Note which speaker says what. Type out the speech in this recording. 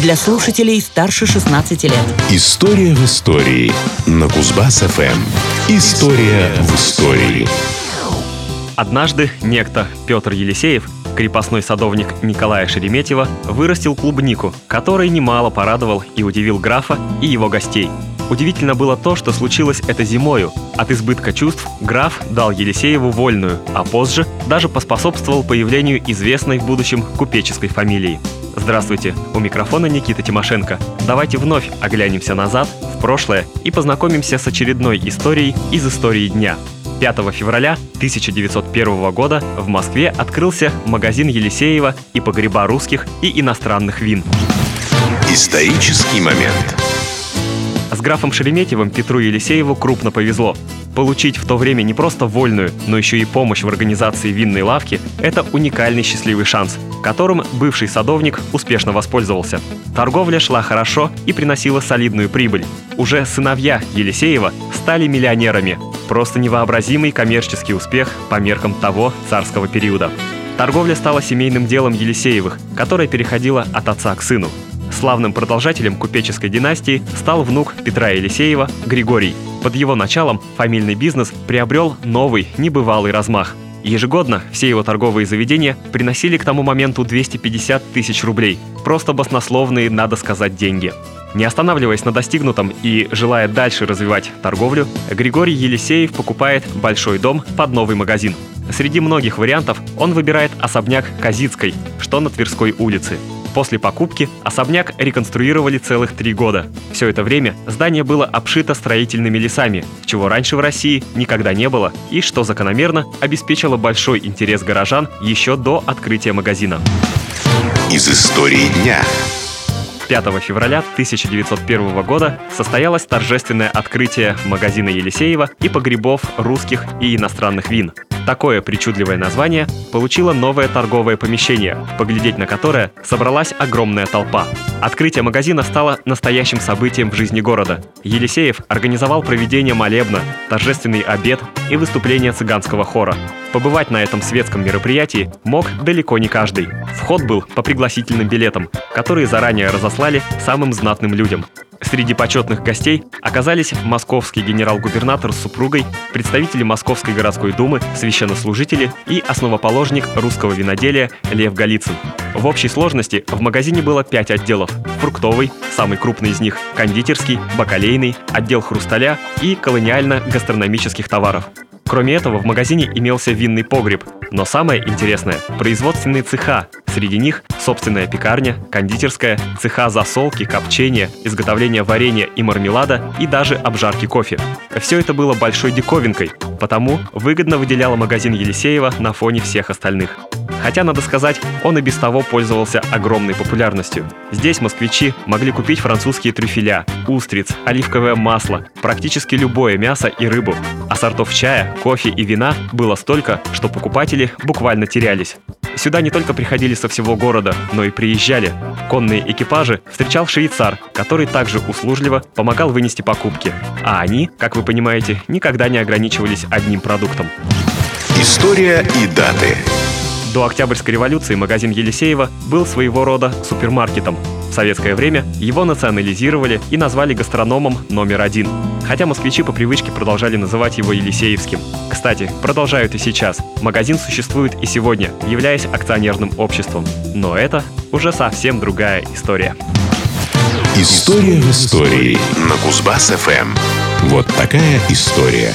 Speaker 1: для слушателей старше 16 лет.
Speaker 2: История в истории на Кузбасс-ФМ. История в истории.
Speaker 3: Однажды некто Петр Елисеев, крепостной садовник Николая Шереметьева, вырастил клубнику, который немало порадовал и удивил графа и его гостей. Удивительно было то, что случилось это зимою. От избытка чувств граф дал Елисееву вольную, а позже даже поспособствовал появлению известной в будущем купеческой фамилии. Здравствуйте, у микрофона Никита Тимошенко. Давайте вновь оглянемся назад, в прошлое и познакомимся с очередной историей из истории дня. 5 февраля 1901 года в Москве открылся магазин Елисеева и погреба русских и иностранных вин.
Speaker 2: Исторический момент.
Speaker 3: С графом Шереметьевым Петру Елисееву крупно повезло. Получить в то время не просто вольную, но еще и помощь в организации винной лавки – это уникальный счастливый шанс, которым бывший садовник успешно воспользовался. Торговля шла хорошо и приносила солидную прибыль. Уже сыновья Елисеева стали миллионерами. Просто невообразимый коммерческий успех по меркам того царского периода. Торговля стала семейным делом Елисеевых, которое переходило от отца к сыну. Славным продолжателем купеческой династии стал внук Петра Елисеева Григорий. Под его началом фамильный бизнес приобрел новый, небывалый размах. Ежегодно все его торговые заведения приносили к тому моменту 250 тысяч рублей. Просто баснословные, надо сказать, деньги. Не останавливаясь на достигнутом и желая дальше развивать торговлю, Григорий Елисеев покупает большой дом под новый магазин. Среди многих вариантов он выбирает особняк Казицкой, что на Тверской улице. После покупки особняк реконструировали целых три года. Все это время здание было обшито строительными лесами, чего раньше в России никогда не было, и, что закономерно, обеспечило большой интерес горожан еще до открытия магазина.
Speaker 2: Из истории дня.
Speaker 3: 5 февраля 1901 года состоялось торжественное открытие магазина Елисеева и погребов русских и иностранных вин. Такое причудливое название получило новое торговое помещение, поглядеть на которое собралась огромная толпа. Открытие магазина стало настоящим событием в жизни города. Елисеев организовал проведение молебна, торжественный обед и выступление цыганского хора. Побывать на этом светском мероприятии мог далеко не каждый. Вход был по пригласительным билетам, которые заранее разослали самым знатным людям. Среди почетных гостей оказались московский генерал-губернатор с супругой, представители Московской городской думы, священнослужители и основоположник русского виноделия Лев Голицын. В общей сложности в магазине было пять отделов. Фруктовый, самый крупный из них, кондитерский, бакалейный, отдел хрусталя и колониально-гастрономических товаров. Кроме этого, в магазине имелся винный погреб, но самое интересное – производственные цеха. Среди них собственная пекарня, кондитерская, цеха засолки, копчения, изготовления варенья и мармелада и даже обжарки кофе. Все это было большой диковинкой, потому выгодно выделяло магазин Елисеева на фоне всех остальных. Хотя, надо сказать, он и без того пользовался огромной популярностью. Здесь москвичи могли купить французские трюфеля, устриц, оливковое масло, практически любое мясо и рыбу. А сортов чая, кофе и вина было столько, что покупатели буквально терялись. Сюда не только приходили со всего города, но и приезжали. Конные экипажи встречал швейцар, который также услужливо помогал вынести покупки. А они, как вы понимаете, никогда не ограничивались одним продуктом.
Speaker 2: История и даты.
Speaker 3: До Октябрьской революции магазин Елисеева был своего рода супермаркетом. В советское время его национализировали и назвали гастрономом номер один. Хотя москвичи по привычке продолжали называть его Елисеевским. Кстати, продолжают и сейчас. Магазин существует и сегодня, являясь акционерным обществом. Но это уже совсем другая история.
Speaker 2: История в истории на Кузбасс-ФМ. Вот такая история.